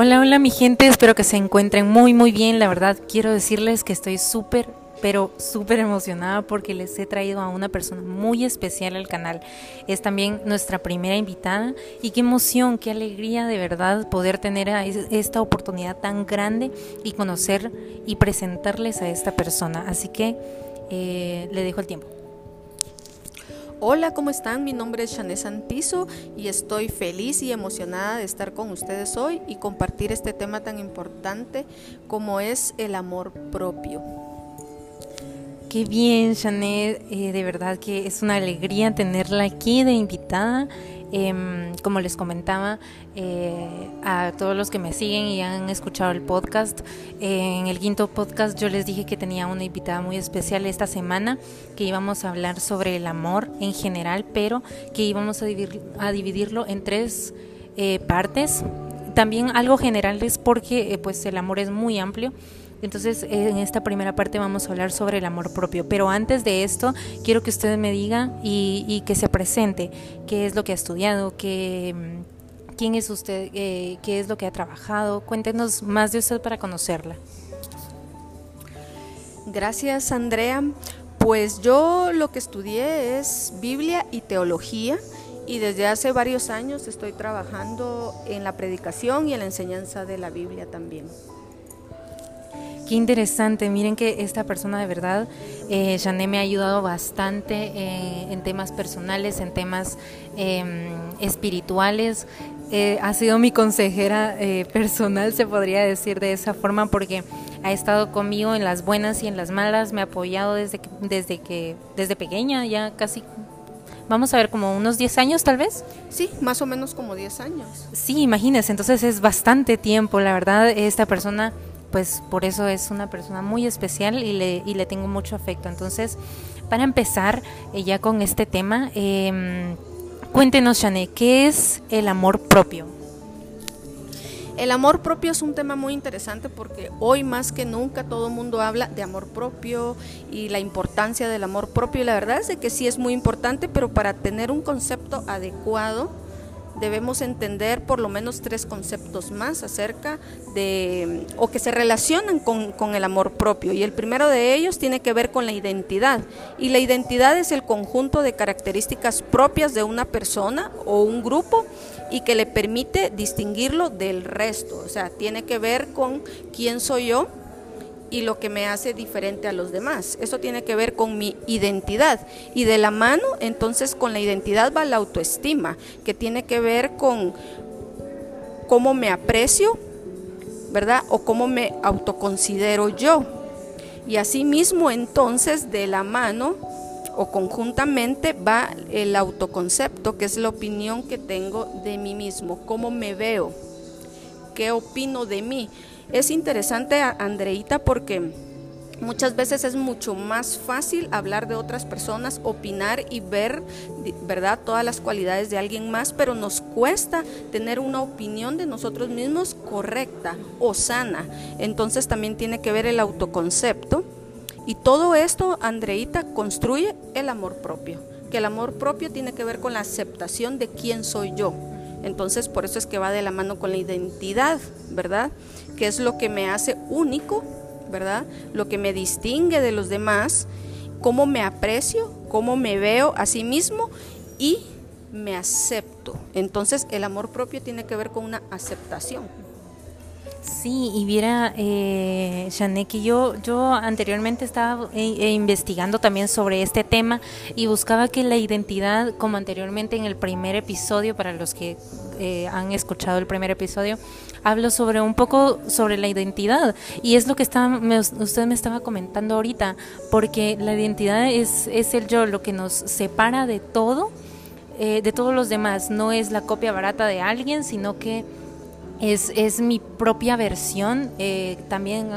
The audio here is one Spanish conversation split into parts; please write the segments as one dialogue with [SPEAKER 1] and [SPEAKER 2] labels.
[SPEAKER 1] Hola, hola mi gente, espero que se encuentren muy muy bien. La verdad quiero decirles que estoy súper, pero súper emocionada porque les he traído a una persona muy especial al canal. Es también nuestra primera invitada y qué emoción, qué alegría de verdad poder tener esta oportunidad tan grande y conocer y presentarles a esta persona. Así que eh, le dejo el tiempo.
[SPEAKER 2] Hola, ¿cómo están? Mi nombre es Shané Santizo y estoy feliz y emocionada de estar con ustedes hoy y compartir este tema tan importante como es el amor propio.
[SPEAKER 1] Qué bien, eh, de verdad que es una alegría tenerla aquí de invitada. Em, como les comentaba eh, a todos los que me siguen y han escuchado el podcast, en el quinto podcast yo les dije que tenía una invitada muy especial esta semana, que íbamos a hablar sobre el amor en general, pero que íbamos a, a dividirlo en tres eh, partes. También algo general es porque eh, pues el amor es muy amplio entonces, en esta primera parte vamos a hablar sobre el amor propio. Pero antes de esto, quiero que usted me diga y, que se presente qué es lo que ha estudiado, qué, quién es usted, eh, qué es lo que ha trabajado. Cuéntenos más de usted para conocerla.
[SPEAKER 2] Gracias, Andrea. Pues yo lo que estudié es Biblia y teología y desde hace varios años estoy trabajando en la predicación y en la enseñanza de la Biblia también.
[SPEAKER 1] Qué interesante, miren que esta persona de verdad, eh, me ha ayudado bastante eh, en temas personales, en temas em, espirituales. Eh, ha sido mi consejera eh, personal, se podría decir de esa forma, porque ha estado conmigo en las buenas y en las malas, me ha apoyado desde que, desde que, desde pequeña, ya casi vamos a ver, como unos 10 años tal vez.
[SPEAKER 2] Sí, más o menos como 10 años.
[SPEAKER 1] Sí, imagínense, entonces es bastante tiempo, la verdad, esta persona pues por eso es una persona muy especial y le, y le tengo mucho afecto. Entonces, para empezar eh, ya con este tema, eh, cuéntenos, Shane, ¿qué es el amor propio?
[SPEAKER 2] El amor propio es un tema muy interesante porque hoy más que nunca todo el mundo habla de amor propio y la importancia del amor propio. Y la verdad es que sí es muy importante, pero para tener un concepto adecuado, debemos entender por lo menos tres conceptos más acerca de, o que se relacionan con, el amor propio. Y el primero de ellos tiene que ver con la identidad. Y la identidad es el conjunto de características propias de una persona o un grupo y que le permite distinguirlo del resto. O sea, tiene que ver con quién soy yo, y lo que me hace diferente a los demás. Eso tiene que ver con mi identidad. Y de la mano, entonces, con la identidad va la autoestima, que tiene que ver con cómo me aprecio, ¿verdad? O cómo me autoconsidero yo. Y asimismo, entonces, de la mano o conjuntamente va el autoconcepto, que es la opinión que tengo de mí mismo, cómo me veo, qué opino de mí. Es interesante, Andreita, porque muchas veces es mucho más fácil hablar de otras personas, opinar y ver, ¿verdad?, todas las cualidades de alguien más, pero nos cuesta tener una opinión de nosotros mismos correcta o sana. Entonces también tiene que ver el autoconcepto. Y todo esto, Andreita, construye el amor propio, que el amor propio tiene que ver con la aceptación de quién soy yo. Entonces, por eso es que va de la mano con la identidad, ¿verdad? Que es lo que me hace único, ¿verdad? Lo que me distingue de los demás, cómo me aprecio, cómo me veo a sí mismo y me acepto. Entonces, el amor propio tiene que ver con una aceptación.
[SPEAKER 1] Sí, y viera, eh, yo, yo anteriormente estaba eh, eh, investigando también sobre este tema y buscaba que la identidad, como anteriormente en el primer episodio, para los que eh, han escuchado el primer episodio, hablo sobre un poco sobre la identidad. Y es lo que está, usted me estaba comentando ahorita, porque la identidad es, es el yo, lo que nos separa de todo, de todos los demás, no es la copia barata de alguien, sino que es, es mi propia versión. Eh, también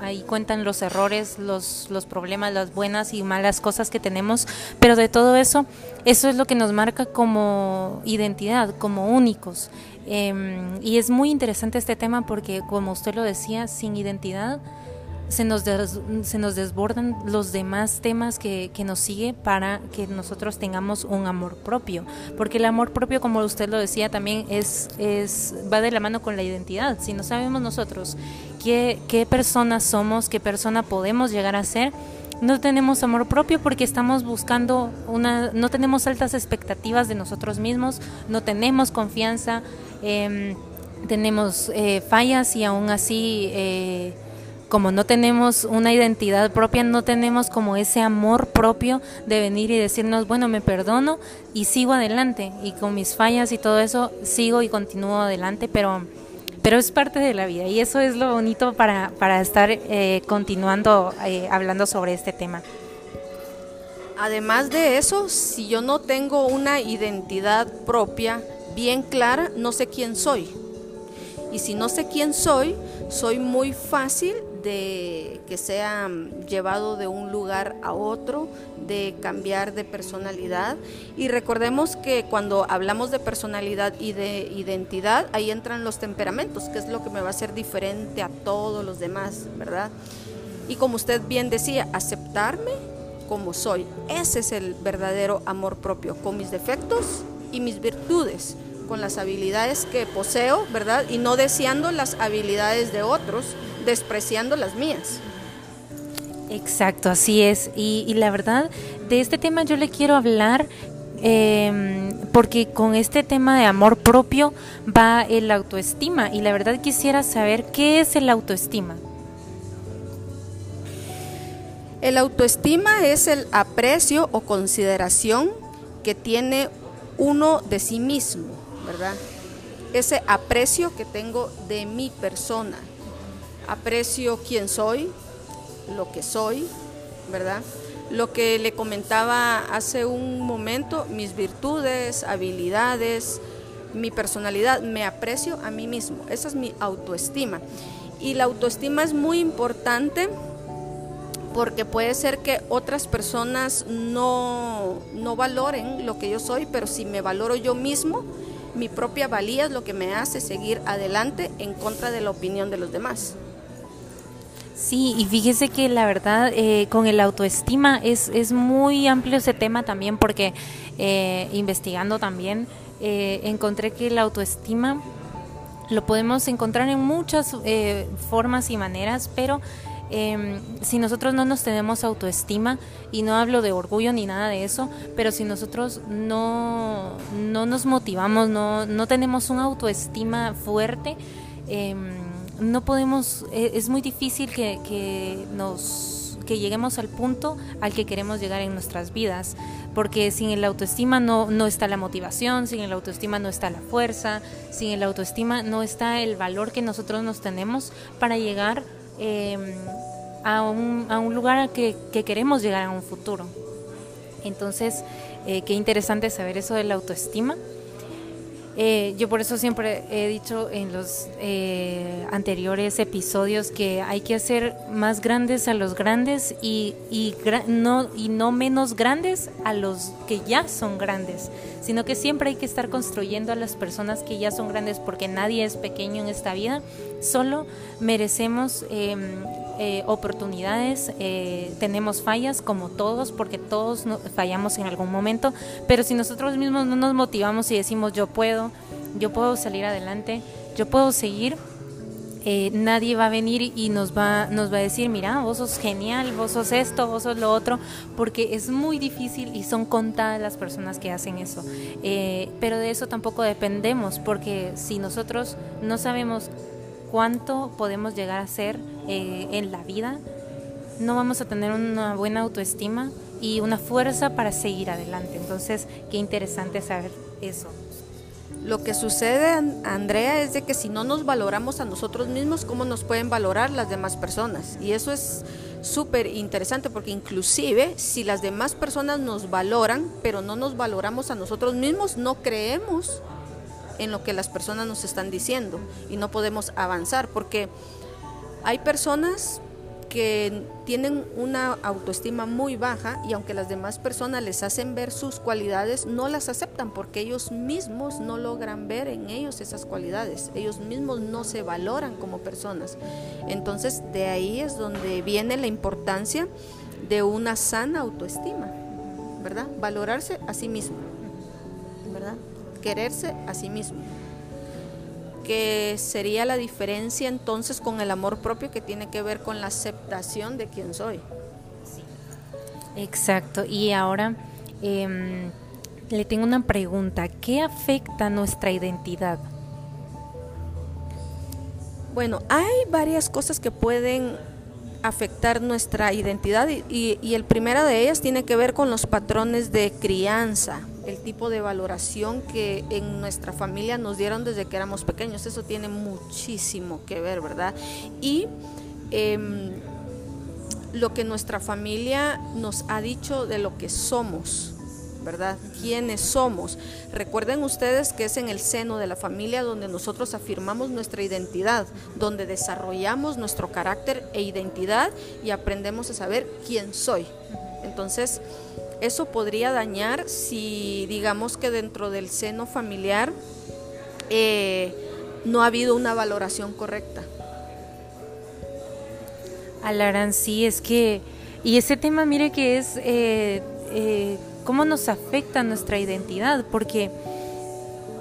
[SPEAKER 1] ahí cuentan los errores, los, los problemas, las buenas y malas cosas que tenemos, pero de todo eso, eso es lo que nos marca como identidad, como únicos. Em, y es muy interesante este tema porque, como usted lo decía, sin identidad se nos, se nos desbordan los demás temas que, que, nos sigue para que nosotros tengamos un amor propio. Porque el amor propio, como usted lo decía, también es, es va de la mano con la identidad. Si no sabemos nosotros qué, qué persona somos, qué persona podemos llegar a ser, no tenemos amor propio porque estamos buscando una, no tenemos altas expectativas de nosotros mismos, no tenemos confianza, em, tenemos eh, fallas y aún así eh, como no tenemos una identidad propia, no tenemos como ese amor propio de venir y decirnos, bueno, me perdono y sigo adelante. Y con mis fallas y todo eso, sigo y continúo adelante, pero, pero es parte de la vida. Y eso es lo bonito para, para estar eh, continuando eh, hablando sobre este tema.
[SPEAKER 2] Además de eso, si yo no tengo una identidad propia bien clara, no sé quién soy. Y si no sé quién soy, soy muy fácil de que sea llevado de un lugar a otro, de cambiar de personalidad. Y recordemos que cuando hablamos de personalidad y de identidad, ahí entran los temperamentos, que es lo que me va a hacer diferente a todos los demás, ¿verdad? Y como usted bien decía, aceptarme como soy. Ese es el verdadero amor propio, con mis defectos y mis virtudes con las habilidades que poseo, ¿verdad? Y no deseando las habilidades de otros, despreciando las mías.
[SPEAKER 1] Exacto, así es. Y, la verdad, de este tema yo le quiero hablar em, porque con este tema de amor propio va el autoestima. Y la verdad quisiera saber qué es el autoestima.
[SPEAKER 2] El autoestima es el aprecio o consideración que tiene uno de sí mismo, ¿verdad? Ese aprecio que tengo de mi persona aprecio quién soy, lo que soy, ¿verdad? Lo que le comentaba hace un momento, mis virtudes, habilidades, mi personalidad, me aprecio a mí mismo, esa es mi autoestima. Y la autoestima es muy importante porque puede ser que otras personas no, no valoren lo que yo soy, pero si me valoro yo mismo, mi propia valía es lo que me hace seguir adelante en contra de la opinión de los demás.
[SPEAKER 1] Sí, y fíjese que la verdad eh, con el autoestima es, es muy amplio ese tema también porque eh, investigando también eh, encontré que la autoestima lo podemos encontrar en muchas formas y maneras, pero em, si nosotros no nos tenemos autoestima, y no hablo de orgullo ni nada de eso, pero si nosotros no, no nos motivamos, no, no tenemos una autoestima fuerte, em, no podemos, e, es muy difícil que, nos que lleguemos al punto al que queremos llegar en nuestras vidas, porque sin el autoestima no, no está la motivación, sin el autoestima no está la fuerza, sin el autoestima no está el valor que nosotros nos tenemos para llegar em, a, un, a, un, lugar que, que, queremos llegar en un futuro. Entonces, eh, qué interesante saber eso de la autoestima. Eh, yo por eso siempre he dicho en los eh, anteriores episodios que hay que hacer más grandes a los grandes y, y, no, y no menos grandes a los que ya son grandes, sino que siempre hay que estar construyendo a las personas que ya son grandes porque nadie es pequeño en esta vida, solo merecemos em, eh, oportunidades, eh, tenemos fallas como todos, porque todos fallamos en algún momento, pero si nosotros mismos no nos motivamos y decimos yo puedo, yo puedo salir adelante, yo puedo seguir, eh, nadie va a venir y nos va, nos va a decir, mira, vos sos genial, vos sos esto, vos sos lo otro, porque es muy difícil y son contadas las personas que hacen eso. pero de eso tampoco dependemos, porque si nosotros no sabemos cuánto podemos llegar a ser eh, en la vida, no vamos a tener una buena autoestima y una fuerza para seguir adelante. Entonces, qué interesante saber eso.
[SPEAKER 2] Lo que sucede, Andrea, es de que si no nos valoramos a nosotros mismos, ¿cómo nos pueden valorar las demás personas? Y eso es súper interesante porque inclusive si las demás personas nos valoran, pero no nos valoramos a nosotros mismos, no creemos en lo que las personas nos están diciendo y no podemos avanzar porque hay personas que tienen una autoestima muy baja y aunque las demás personas les hacen ver sus cualidades, no las aceptan porque ellos mismos no logran ver en ellos esas cualidades, ellos mismos no se valoran como personas. Entonces de ahí es donde viene la importancia de una sana autoestima, ¿verdad? Valorarse a sí mismo, ¿verdad? Quererse a sí mismo que sería la diferencia entonces con el amor propio que tiene que ver con la aceptación de quién soy.
[SPEAKER 1] Exacto, y ahora em, le tengo una pregunta, ¿qué afecta nuestra identidad?
[SPEAKER 2] Bueno, hay varias cosas que pueden afectar nuestra identidad y, y el primero de ellas tiene que ver con los patrones de crianza el tipo de valoración que en nuestra familia nos dieron desde que éramos pequeños. Eso tiene muchísimo que ver, ¿verdad? Y em, lo que nuestra familia nos ha dicho de lo que somos, ¿verdad? ¿Quiénes somos? Recuerden ustedes que es en el seno de la familia donde nosotros afirmamos nuestra identidad, donde desarrollamos nuestro carácter e identidad y aprendemos a saber quién soy. Entonces, eso podría dañar si digamos que dentro del seno familiar eh, no ha habido una valoración correcta.
[SPEAKER 1] Alarán, sí, es que, y ese tema, mire que es eh, eh, cómo nos afecta nuestra identidad, porque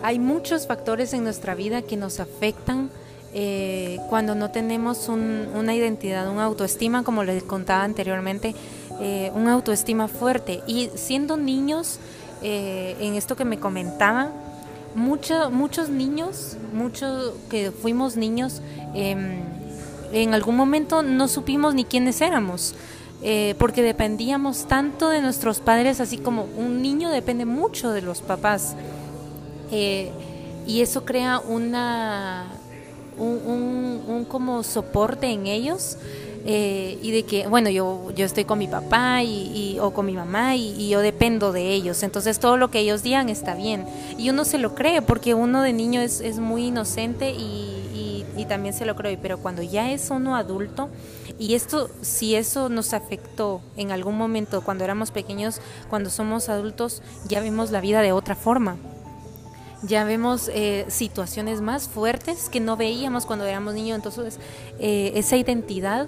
[SPEAKER 1] hay muchos factores en nuestra vida que nos afectan cuando no tenemos una identidad, una autoestima, como les contaba anteriormente, eh, una autoestima fuerte. Y siendo niños, eh, en esto que me comentaba, muchos niños, muchos que fuimos niños, em, en algún momento no supimos ni quiénes éramos. Eh, porque dependíamos tanto de nuestros padres, así como un niño depende mucho de los papás. y eso crea una, un, un, como soporte en ellos eh, y de que, bueno, yo, yo estoy con mi papá y, o con mi mamá y, yo dependo de ellos, entonces todo lo que ellos digan está bien. Y uno se lo cree porque uno de niño es, es muy inocente y, y, también se lo cree, pero cuando ya es uno adulto, y esto, si eso nos afectó en algún momento cuando éramos pequeños, cuando somos adultos, ya vemos la vida de otra forma. Ya vemos eh, situaciones más fuertes que no veíamos cuando éramos niños, entonces eh, esa identidad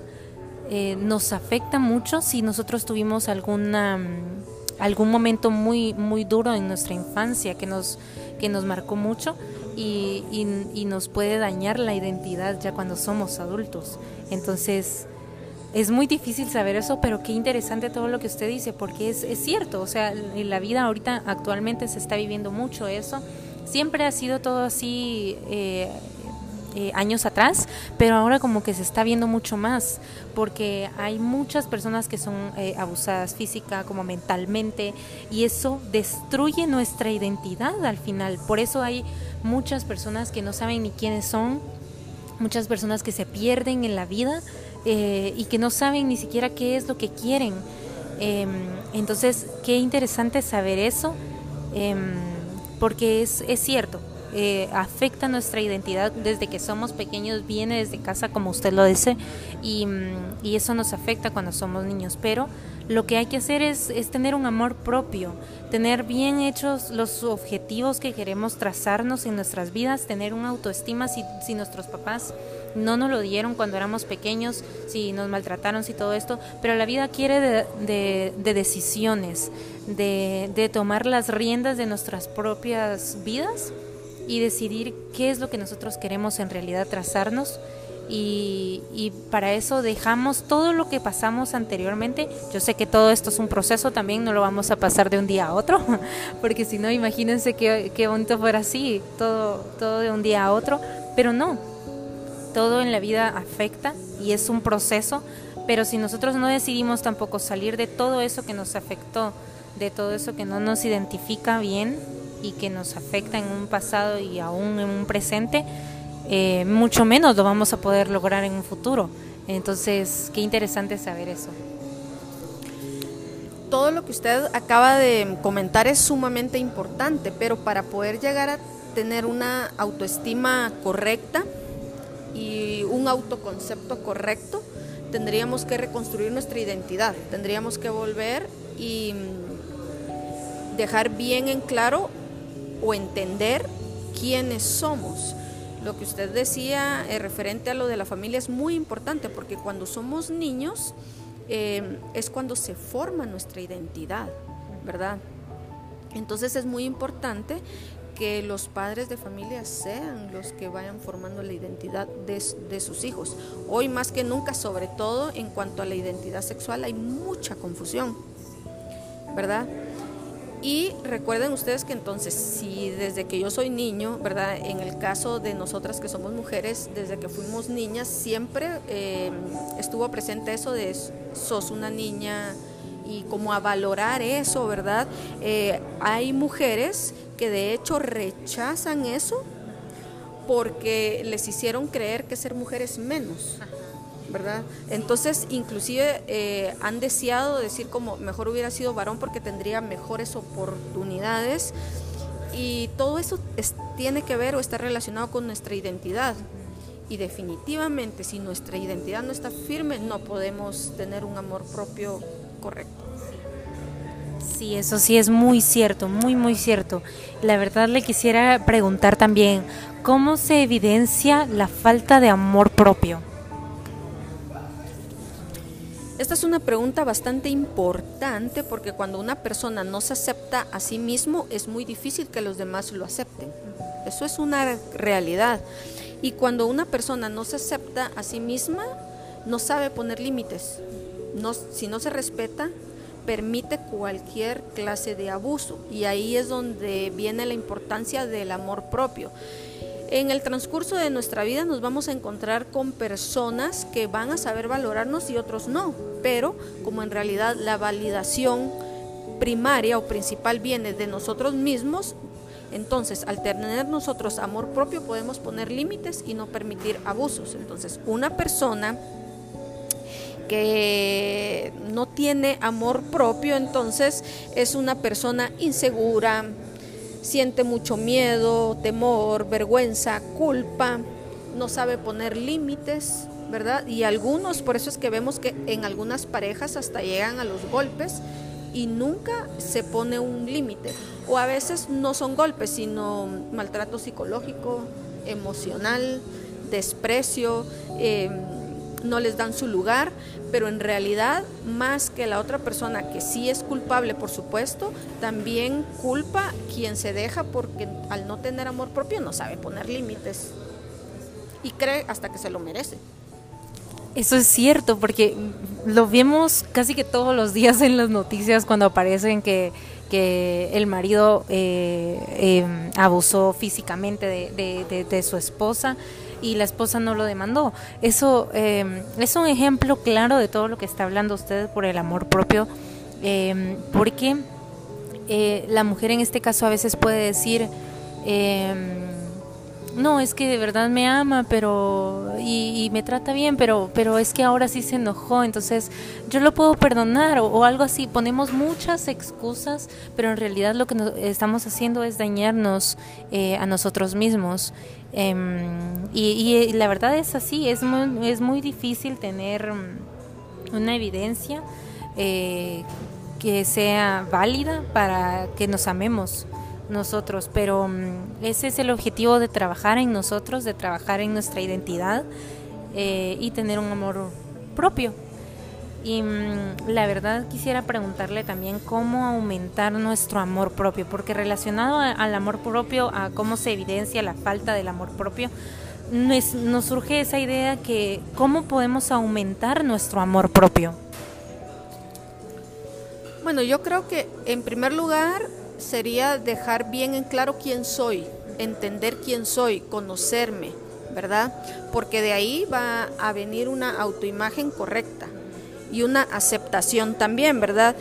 [SPEAKER 1] eh, nos afecta mucho si nosotros tuvimos alguna mm, algún momento muy muy duro en nuestra infancia que nos que nos marcó mucho y, y, nos puede dañar la identidad ya cuando somos adultos entonces es muy difícil saber eso, pero qué interesante todo lo que usted dice, porque es, es cierto, o sea, en la vida ahorita actualmente se está viviendo mucho eso. Siempre ha sido todo así eh, eh, años atrás, pero ahora como que se está viendo mucho más, porque hay muchas personas que son eh, abusadas física como mentalmente, y eso destruye nuestra identidad al final. Por eso hay muchas personas que no saben ni quiénes son, muchas personas que se pierden en la vida eh, y que no saben ni siquiera qué es lo que quieren. Em, entonces, qué interesante saber eso, em, porque es, es cierto, eh, afecta nuestra identidad desde que somos pequeños, viene desde casa, como usted lo dice, y, mm, y eso nos afecta cuando somos niños. Pero lo que hay que hacer es, es, tener un amor propio, tener bien hechos los objetivos que queremos trazarnos en nuestras vidas, tener una autoestima si, si nuestros papás no nos lo dieron cuando éramos pequeños, si nos maltrataron, si todo esto, pero la vida quiere de, de, de decisiones, de, de tomar las riendas de nuestras propias vidas y decidir qué es lo que nosotros queremos en realidad trazarnos y, para eso dejamos todo lo que pasamos anteriormente. Yo sé que todo esto es un proceso también, no lo vamos a pasar de un día a otro, porque si no, imagínense qué, qué bonito fuera así, todo, todo de un día a otro, pero no, todo en la vida afecta y es un proceso, pero si nosotros no decidimos tampoco salir de todo eso que nos afectó, de todo eso que no nos identifica bien, y que nos afecta en un pasado y aún en un presente, eh, mucho menos lo vamos a poder lograr en un futuro. Entonces, qué interesante saber eso.
[SPEAKER 2] Todo lo que usted acaba de comentar es sumamente importante, pero para poder llegar a tener una autoestima correcta y un autoconcepto correcto, tendríamos que reconstruir nuestra identidad, tendríamos que volver y mm, dejar bien en claro o entender quiénes somos. Lo que usted decía eh, referente a lo de la familia es muy importante porque cuando somos niños eh, es cuando se forma nuestra identidad, ¿verdad? Entonces es muy importante que los padres de familia sean los que vayan formando la identidad de, sus hijos. Hoy más que nunca, sobre todo en cuanto a la identidad sexual, hay mucha confusión, ¿verdad? Y recuerden ustedes que entonces, si desde que yo soy niño, ¿verdad? En el caso de nosotras que somos mujeres, desde que fuimos niñas, siempre eh, estuvo presente eso de sos una niña y como a valorar eso, ¿verdad? Eh, hay mujeres que de hecho rechazan eso porque les hicieron creer que ser mujer es menos. ¿Verdad? Entonces, inclusive eh, han deseado decir como mejor hubiera sido varón porque tendría mejores oportunidades y todo eso tiene que ver o está relacionado con nuestra identidad. Y definitivamente si nuestra identidad no está firme, no podemos tener un amor propio correcto.
[SPEAKER 1] Sí, eso sí es muy cierto, muy, muy cierto. La verdad le quisiera preguntar también, ¿cómo se evidencia la falta de amor propio?
[SPEAKER 2] Esta es una pregunta bastante importante porque cuando una persona no se acepta a sí mismo es muy difícil que los demás lo acepten. Eso es una realidad. Y cuando una persona no se acepta a sí misma, no sabe poner límites. No, si no se respeta, permite cualquier clase de abuso. Y ahí es donde viene la importancia del amor propio. En el transcurso de nuestra vida nos vamos a encontrar con personas que van a saber valorarnos y otros no, pero como en realidad la validación primaria o principal viene de nosotros mismos, entonces al tener nosotros amor propio podemos poner límites y no permitir abusos. Entonces una persona que no tiene amor propio, entonces es una persona insegura, siente mucho miedo, temor, vergüenza, culpa, no sabe poner límites, ¿verdad? Y algunos, por eso es que vemos que en algunas parejas hasta llegan a los golpes y nunca se pone un límite. O a veces no son golpes, sino maltrato psicológico, emocional, desprecio. Eh, no les dan su lugar, pero en realidad más que la otra persona que sí es culpable, por supuesto, también culpa quien se deja porque al no tener amor propio no sabe poner límites y cree hasta que se lo merece.
[SPEAKER 1] Eso es cierto, porque lo vemos casi que todos los días en las noticias cuando aparecen que, el marido eh, em, abusó físicamente de su esposa y la esposa no lo demandó. Eso em, es un ejemplo claro de todo lo que está hablando usted por el amor propio, em, porque eh, la mujer en este caso a veces puede decir, em, no, es que de verdad me ama, pero y, me trata bien, pero pero es que ahora sí se enojó, entonces yo lo puedo perdonar o, algo así. Ponemos muchas excusas, pero en realidad lo que estamos haciendo es dañarnos eh, a nosotros mismos. Em, y, la verdad es así, es muy, es muy difícil tener mm, una evidencia eh, que sea válida para que nos amemos nosotros, pero mm, ese es el objetivo de trabajar en nosotros, de trabajar en nuestra identidad eh, y tener un amor propio. Y mm, la verdad quisiera preguntarle también cómo aumentar nuestro amor propio, porque relacionado al amor propio, a cómo se evidencia la falta del amor propio, nos, nos surge esa idea que cómo podemos aumentar nuestro amor propio.
[SPEAKER 2] Bueno, yo creo que en primer lugar sería dejar bien en claro quién soy, entender quién soy, conocerme, ¿verdad? Porque de ahí va a venir una autoimagen correcta y una aceptación también, ¿verdad?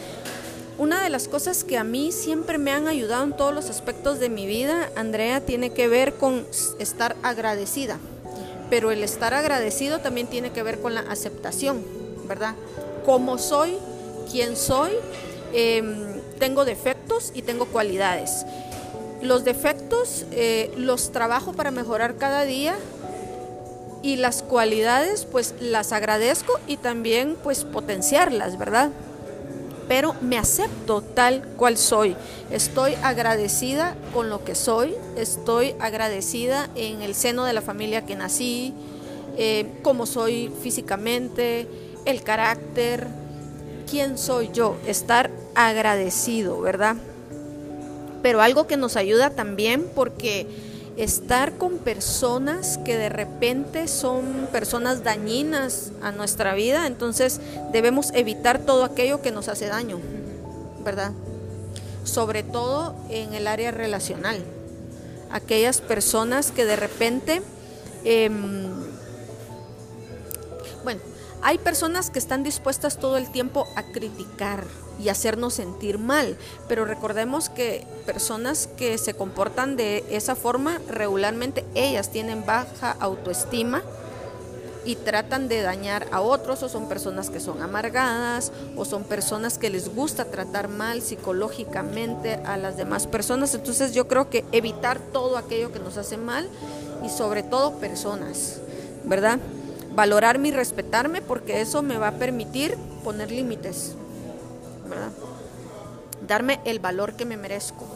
[SPEAKER 2] Una de las cosas que a mí siempre me han ayudado en todos los aspectos de mi vida, Andrea, tiene que ver con estar agradecida. Pero el estar agradecido también tiene que ver con la aceptación, ¿verdad? Cómo soy, quién soy, em, tengo defectos y tengo cualidades. Los defectos eh, los trabajo para mejorar cada día y las cualidades pues las agradezco y también pues potenciarlas, ¿verdad? Pero me acepto tal cual soy. Estoy agradecida con lo que soy, estoy agradecida en el seno de la familia que nací, eh, cómo soy físicamente, el carácter, quién soy yo, estar agradecido, ¿verdad? Pero algo que nos ayuda también porque estar con personas que de repente son personas dañinas a nuestra vida, entonces debemos evitar todo aquello que nos hace daño, ¿verdad? Sobre todo en el área relacional. Aquellas personas que de repente, em, bueno, hay personas que están dispuestas todo el tiempo a criticar, y hacernos sentir mal. Pero recordemos que personas que se comportan de esa forma, regularmente ellas tienen baja autoestima y tratan de dañar a otros o son personas que son amargadas o son personas que les gusta tratar mal psicológicamente a las demás personas. Entonces yo creo que evitar todo aquello que nos hace mal y sobre todo personas, ¿verdad? Valorarme y respetarme porque eso me va a permitir poner límites. Darme el valor que me merezco.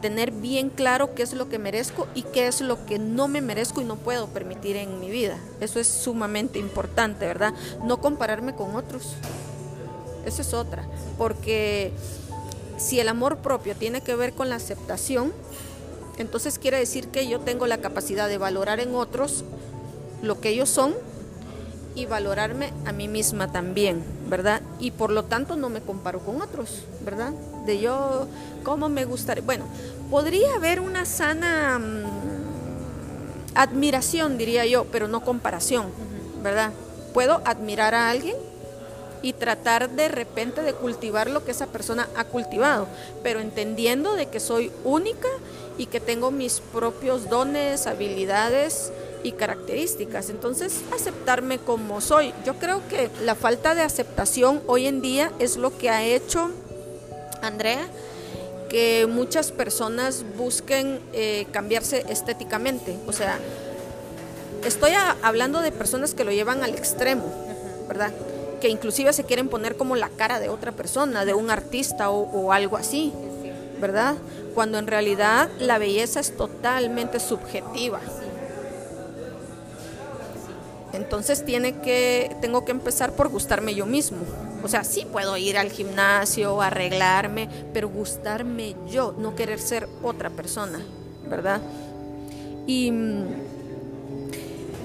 [SPEAKER 2] Tener bien claro qué es lo que merezco y qué es lo que no me merezco y no puedo permitir en mi vida. Eso es sumamente importante, ¿verdad? No compararme con otros. Esa es otra. Porque si el amor propio tiene que ver con la aceptación, entonces quiere decir que yo tengo la capacidad de valorar en otros lo que ellos son y valorarme a mí misma también, ¿verdad? Y por lo tanto no me comparo con otros, ¿verdad? De yo, ¿cómo me gustaría? Bueno, podría haber una sana mm, admiración, diría yo, pero no comparación, ¿verdad? Puedo admirar a alguien y tratar de repente de cultivar lo que esa persona ha cultivado, pero entendiendo de que soy única y que tengo mis propios dones, habilidades, y características. Entonces, aceptarme como soy. Yo creo que la falta de aceptación hoy en día es lo que ha hecho Andrea que muchas personas busquen eh, cambiarse estéticamente. O sea, estoy hablando de personas que lo llevan al extremo, ¿verdad? Que inclusive se quieren poner como la cara de otra persona, de un artista o, o algo así, ¿verdad? Cuando en realidad la belleza es totalmente subjetiva. Entonces tiene que, tengo que empezar por gustarme yo mismo. O sea, sí puedo ir al gimnasio, arreglarme, pero gustarme yo, no querer ser otra persona, ¿verdad? Y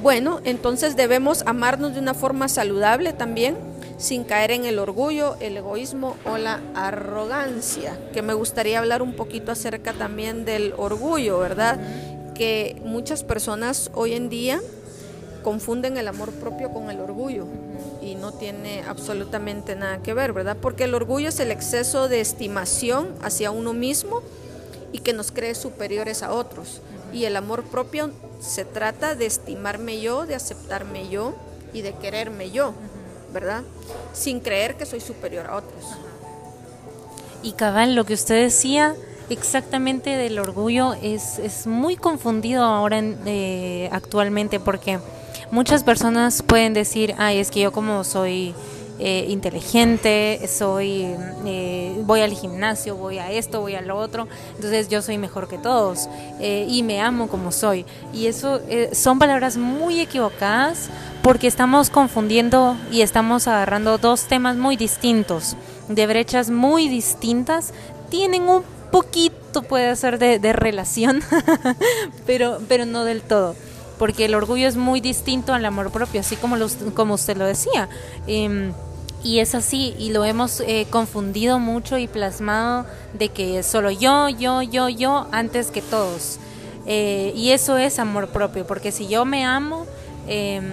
[SPEAKER 2] bueno, entonces debemos amarnos de una forma saludable también, sin caer en el orgullo, el egoísmo o la arrogancia, que me gustaría hablar un poquito acerca también del orgullo, ¿verdad? Que muchas personas hoy en día confunden el amor propio con el orgullo y no tiene absolutamente nada que ver, ¿verdad? Porque el orgullo es el exceso de estimación hacia uno mismo y que nos cree superiores a otros. Y el amor propio se trata de estimarme yo, de aceptarme yo y de quererme yo, ¿verdad? Sin creer que soy superior a otros.
[SPEAKER 1] Y cabal, lo que usted decía exactamente del orgullo es, es muy confundido ahora en, eh, actualmente porque muchas personas pueden decir, ay, es que yo como soy eh, inteligente, soy, eh, voy al gimnasio, voy a esto, voy a lo otro, entonces yo soy mejor que todos eh, y me amo como soy. Y eso son palabras muy equivocadas porque estamos confundiendo y estamos agarrando dos temas muy distintos, de brechas muy distintas, tienen un poquito, puede ser, de, de relación, pero, pero no del todo porque el orgullo es muy distinto al amor propio, así como, como usted lo decía. Em, y es así, y lo hemos eh, confundido mucho y plasmado de que solo yo, yo, yo, yo, antes que todos. Eh, y eso es amor propio, porque si yo me amo em,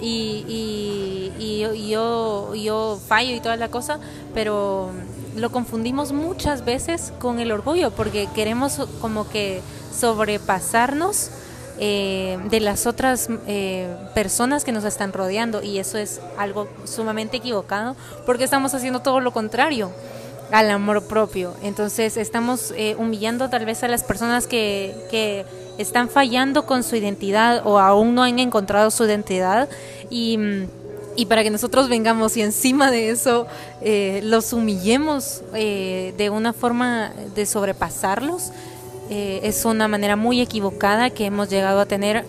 [SPEAKER 1] y, y, yo, yo fallo y toda la cosa, pero lo confundimos muchas veces con el orgullo, porque queremos como que sobrepasarnos eh, de las otras eh, personas que nos están rodeando y eso es algo sumamente equivocado porque estamos haciendo todo lo contrario. al amor propio. Entonces estamos eh, humillando tal vez a las personas que, que están fallando con su identidad o aún no han encontrado su identidad y, y para que nosotros vengamos y encima de eso eh, los humillemos eh, de una forma de sobrepasarlos. Es una manera muy equivocada que hemos llegado a tener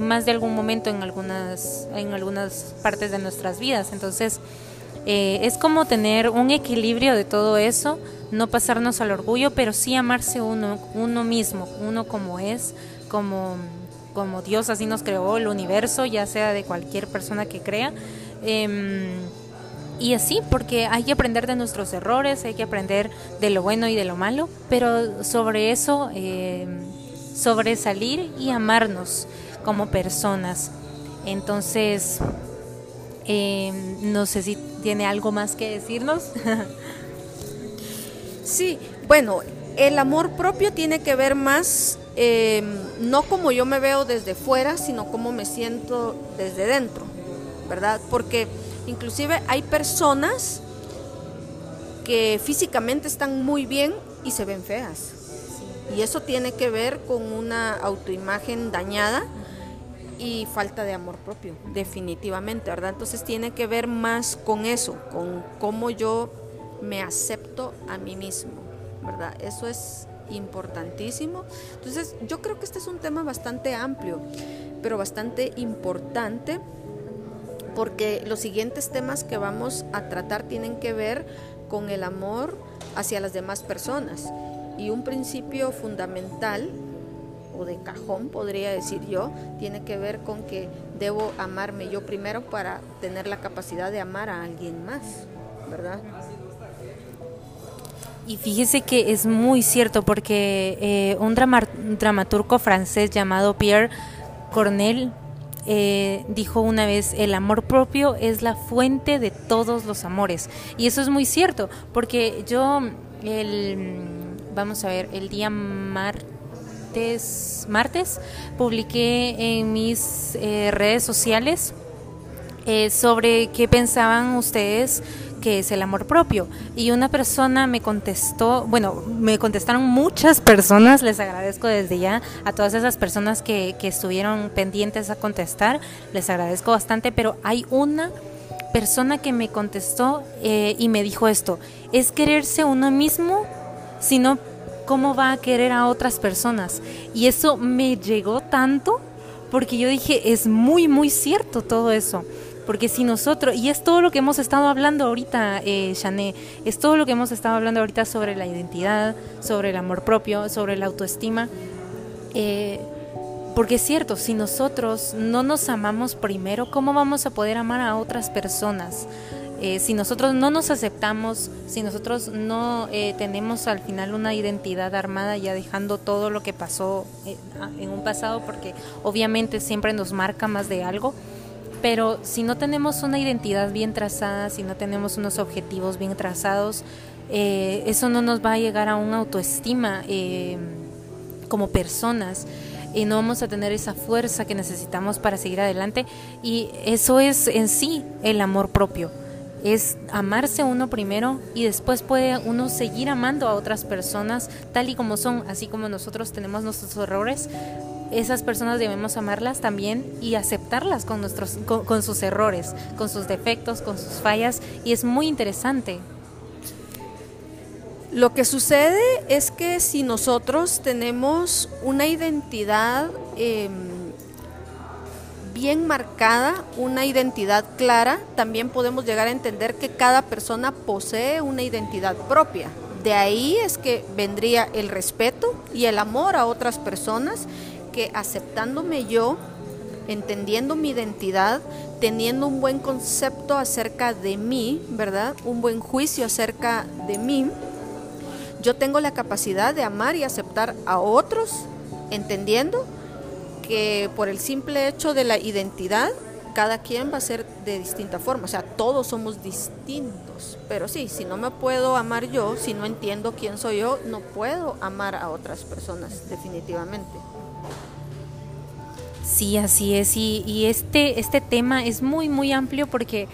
[SPEAKER 1] más de algún momento en algunas, en algunas partes de nuestras vidas. Entonces, eh, es como tener un equilibrio de todo eso, no pasarnos al orgullo, pero sí amarse uno, uno mismo, uno como es, como, como Dios así nos creó el universo, ya sea de cualquier persona que crea. Em, y así, porque hay que aprender de nuestros errores, hay que aprender de lo bueno y de lo malo, pero sobre eso, em, sobresalir y amarnos como personas. Entonces, em, no sé si tiene algo más que decirnos.
[SPEAKER 2] sí, bueno, el amor propio tiene que ver más, eh, no como yo me veo desde fuera, sino como me siento desde dentro, ¿verdad? Porque inclusive hay personas que físicamente están muy bien y se ven feas. Y eso tiene que ver con una autoimagen dañada y falta de amor propio, definitivamente, ¿verdad? Entonces tiene que ver más con eso, con cómo yo me acepto a mí mismo, ¿verdad? Eso es importantísimo. Entonces yo creo que este es un tema bastante amplio, pero bastante importante porque los siguientes temas que vamos a tratar tienen que ver con el amor hacia las demás personas. Y un principio fundamental o de cajón, podría decir yo, tiene que ver con que debo amarme yo primero para tener la capacidad de amar a alguien más, ¿verdad?
[SPEAKER 1] Y fíjese que es muy cierto porque eh, un dramaturgo francés llamado Pierre Cornell eh, dijo una vez, el amor propio es la fuente de todos los amores. Y eso es muy cierto, porque yo, el, vamos a ver, el día martes, martes, publiqué en mis eh, redes sociales eh, sobre qué pensaban ustedes que es el amor propio. Y una persona me contestó, bueno, me contestaron muchas personas, les agradezco desde ya a todas esas personas que, que estuvieron pendientes a contestar, les agradezco bastante, pero hay una persona que me contestó eh, y me dijo esto, es quererse uno mismo, sino ¿cómo va a querer a otras personas? Y eso me llegó tanto porque yo dije, es muy, muy cierto todo eso. Porque si nosotros, y es todo lo que hemos estado hablando ahorita, eh, es todo lo que hemos estado hablando ahorita sobre la identidad, sobre el amor propio, sobre la autoestima. Eh, porque es cierto, si nosotros no nos amamos primero, ¿cómo vamos a poder amar a otras personas? Eh, si nosotros no nos aceptamos, si nosotros no eh, tenemos al final una identidad armada, ya dejando todo lo que pasó eh, en un pasado, porque obviamente siempre nos marca más de algo, pero si no tenemos una identidad bien trazada, si no tenemos unos objetivos bien trazados, eso no nos va a llegar a una autoestima como personas. Y no vamos a tener esa fuerza que necesitamos para seguir adelante. Y eso es en sí el amor propio. Es amarse uno primero y después puede uno seguir amando a otras personas tal y como son, así como nosotros tenemos nuestros errores, esas personas debemos amarlas también y aceptarlas con nuestros con, sus errores, con sus defectos, con sus fallas y es muy interesante.
[SPEAKER 2] Lo que sucede es que si nosotros tenemos una identidad eh, bien marcada, una identidad clara, también podemos llegar a entender que cada persona posee una identidad propia. De ahí es que vendría el respeto y el amor a otras personas que aceptándome yo, entendiendo mi identidad, teniendo un buen concepto acerca de mí, ¿verdad? Un buen juicio acerca de mí, yo tengo la capacidad de amar y aceptar a otros, entendiendo que por el simple hecho de la identidad, cada quien va a ser de distinta forma, o sea, todos somos distintos, pero sí, si no me puedo amar yo, si no entiendo quién soy yo, no puedo amar a otras personas, definitivamente.
[SPEAKER 1] Sí, así es, y, este, este tema es muy, muy amplio porque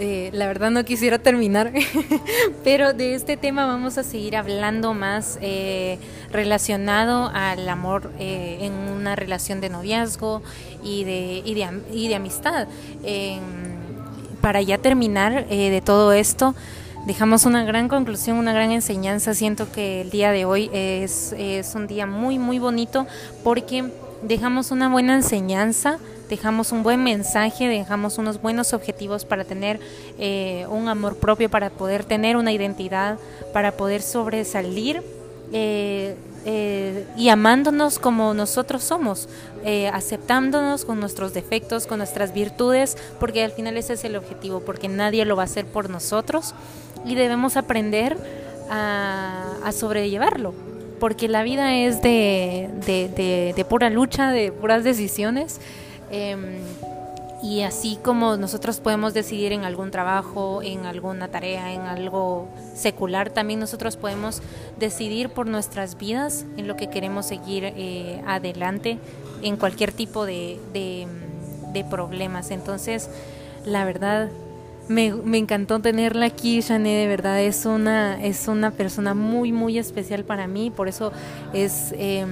[SPEAKER 1] eh, la verdad no quisiera terminar, pero de este tema vamos a seguir hablando más eh, relacionado al amor eh, en una relación de noviazgo y de, y de, y de amistad. para ya terminar de todo esto, dejamos una gran conclusión, una gran enseñanza. Siento que el día de hoy es, es un día muy, muy bonito porque dejamos una buena enseñanza dejamos un buen mensaje, dejamos unos buenos objetivos para tener eh, un amor propio, para poder tener una identidad, para poder sobresalir eh, eh, y amándonos como nosotros somos, aceptándonos con nuestros defectos, con nuestras virtudes, porque al final ese es el objetivo, porque nadie lo va a hacer por nosotros y debemos aprender a, sobrellevarlo porque la vida es de, de, pura lucha, de puras decisiones Em, y así como nosotros podemos decidir en algún trabajo, en alguna tarea, en algo secular, también nosotros podemos decidir por nuestras vidas en lo que queremos seguir eh, adelante en cualquier tipo de, de, problemas. Entonces, la verdad, me, me, encantó tenerla aquí, Jané, de verdad es una, es una persona muy, muy especial para mí, por eso es... Eh,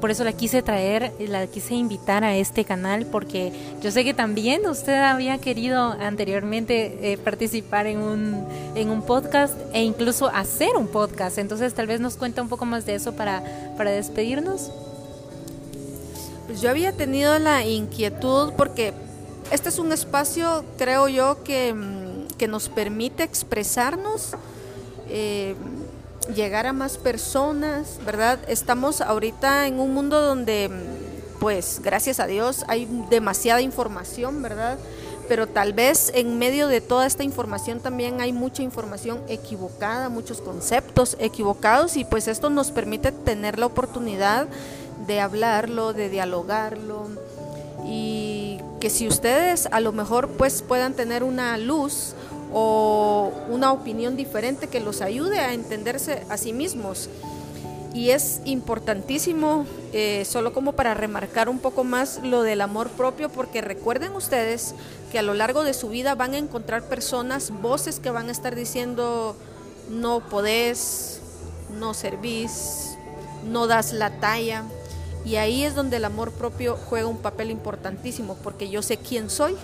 [SPEAKER 1] por eso la quise traer, la quise invitar a este canal, porque yo sé que también usted había querido anteriormente eh, participar en un, en un podcast e incluso hacer un podcast. Entonces tal vez nos cuenta un poco más de eso para, para despedirnos.
[SPEAKER 2] Pues yo había tenido la inquietud porque este es un espacio, creo yo, que, mm, que nos permite expresarnos. Eh, llegar a más personas, ¿verdad? Estamos ahorita en un mundo donde, pues, gracias a Dios, hay demasiada información, ¿verdad? Pero tal vez en medio de toda esta información también hay mucha información equivocada, muchos conceptos equivocados y pues esto nos permite tener la oportunidad de hablarlo, de dialogarlo y que si ustedes a lo mejor pues puedan tener una luz o una opinión diferente que los ayude a entenderse a sí mismos. Y es importantísimo, eh, solo como para remarcar un poco más lo del amor propio, porque recuerden ustedes que a lo largo de su vida van a encontrar personas, voces que van a estar diciendo, no podés, no servís, no das la talla. Y ahí es donde el amor propio juega un papel importantísimo, porque yo sé quién soy,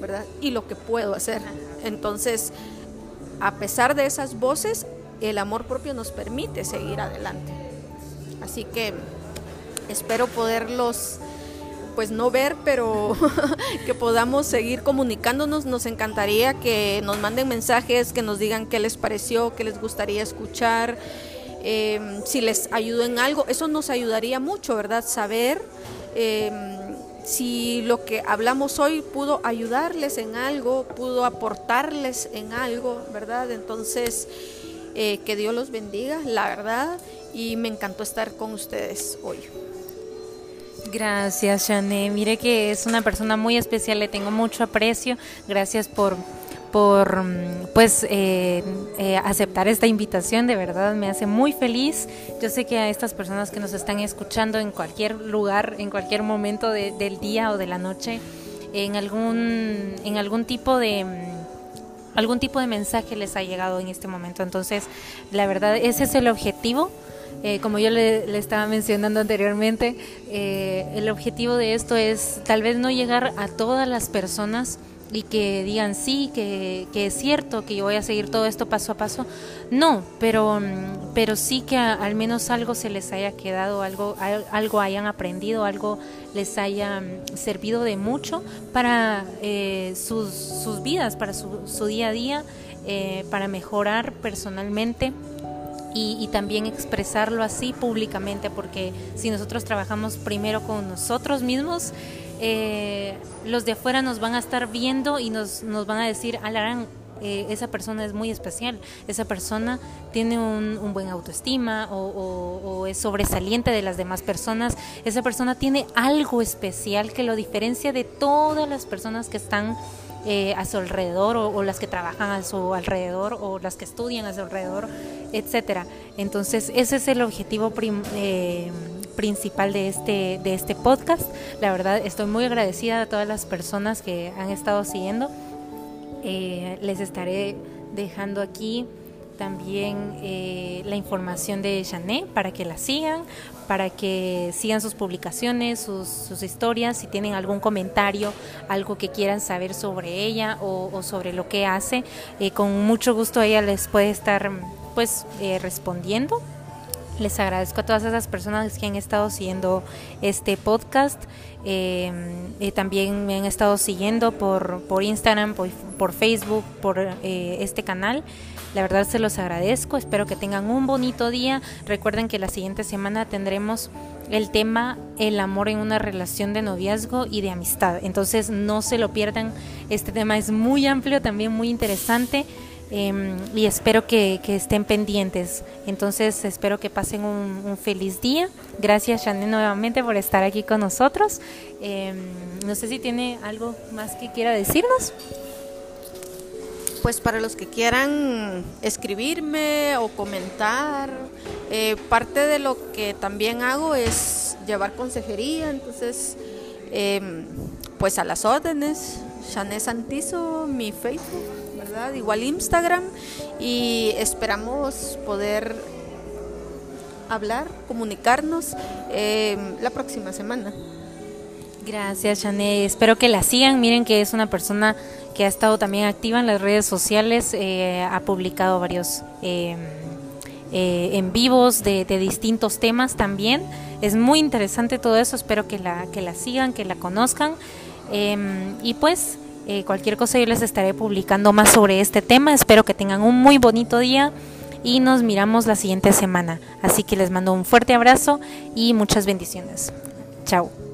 [SPEAKER 2] ¿verdad? Y lo que puedo hacer. Entonces, a pesar de esas voces, el amor propio nos permite seguir adelante. Así que espero poderlos pues no ver, pero que podamos seguir comunicándonos. Nos encantaría que nos manden mensajes, que nos digan qué les pareció, qué les gustaría escuchar, em, si les ayudó en algo. Eso nos ayudaría mucho, ¿verdad? Saber. Em, si lo que hablamos hoy pudo ayudarles en algo, pudo aportarles en algo, ¿verdad? Entonces, eh, que Dios los bendiga, la verdad, y me encantó estar con ustedes hoy.
[SPEAKER 1] Gracias, Shane. Mire que es una persona muy especial, le tengo mucho aprecio. Gracias por por pues eh, eh, aceptar esta invitación, de verdad me hace muy feliz. Yo sé que a estas personas que nos están escuchando en cualquier lugar, en cualquier momento del día o de la noche, en algún, en algún tipo de algún tipo de mensaje les ha llegado en este momento. Entonces, la verdad, ese es el objetivo. Eh, como yo le, le, estaba mencionando anteriormente, el objetivo de esto es tal vez no llegar a todas las personas, y que digan sí, que, que, es cierto, que yo voy a seguir todo esto paso a paso. No, pero, mm, pero sí que al menos algo se les haya quedado, algo, algo hayan aprendido, algo les haya mm, servido de mucho para eh, sus, sus, vidas, para su, día a día, eh, para mejorar personalmente. Y, y, también expresarlo así públicamente, porque si nosotros trabajamos primero con nosotros mismos, eh, los de afuera nos van a estar viendo y nos, nos van a decir, Alarán, eh, esa persona es muy especial, esa persona tiene un, buen autoestima o, es sobresaliente de las demás personas, esa persona tiene algo especial que lo diferencia de todas las personas que están eh, a su alrededor o, las que trabajan a su alrededor o las que estudian a su alrededor, etcétera. Entonces ese es el objetivo eh, principal de este, de este podcast. La verdad estoy muy agradecida a todas las personas que han estado siguiendo Eh, les estaré dejando aquí también eh, la información de Janet para que la sigan, para que sigan sus publicaciones, sus, historias, si tienen algún comentario, algo que quieran saber sobre ella o, sobre lo que hace, eh, con mucho gusto ella les puede estar pues eh, respondiendo. Les agradezco a todas esas personas que han estado siguiendo este podcast. también me han estado siguiendo por, por Instagram, por, por Facebook, por este canal. La verdad se los agradezco, espero que tengan un bonito día. Recuerden que la siguiente semana tendremos el tema el amor en una relación de noviazgo y de amistad. Entonces no se lo pierdan, este tema es muy amplio, también muy interesante. Em, y espero que, estén pendientes. Entonces espero que pasen un, feliz día. Gracias Janet nuevamente por estar aquí con nosotros. Em, no sé si tiene algo más que quiera decirnos
[SPEAKER 2] pues para los que quieran escribirme o comentar, eh, parte de lo que también hago es llevar consejería, entonces em, pues a las órdenes, Shané Santizo, mi Facebook, Igual Instagram y esperamos poder hablar, comunicarnos em, la próxima semana.
[SPEAKER 1] Gracias, Shané. Espero que la sigan. Miren que es una persona que ha estado también activa en las redes sociales, eh, ha publicado varios eh, eh, en vivos de, distintos temas también. Es muy interesante todo eso, espero que la, que la sigan, que la conozcan. Em, y pues cualquier cosa yo les estaré publicando más sobre este tema. Espero que tengan un muy bonito día y nos miramos la siguiente semana. Así que les mando un fuerte abrazo y muchas bendiciones. Chao.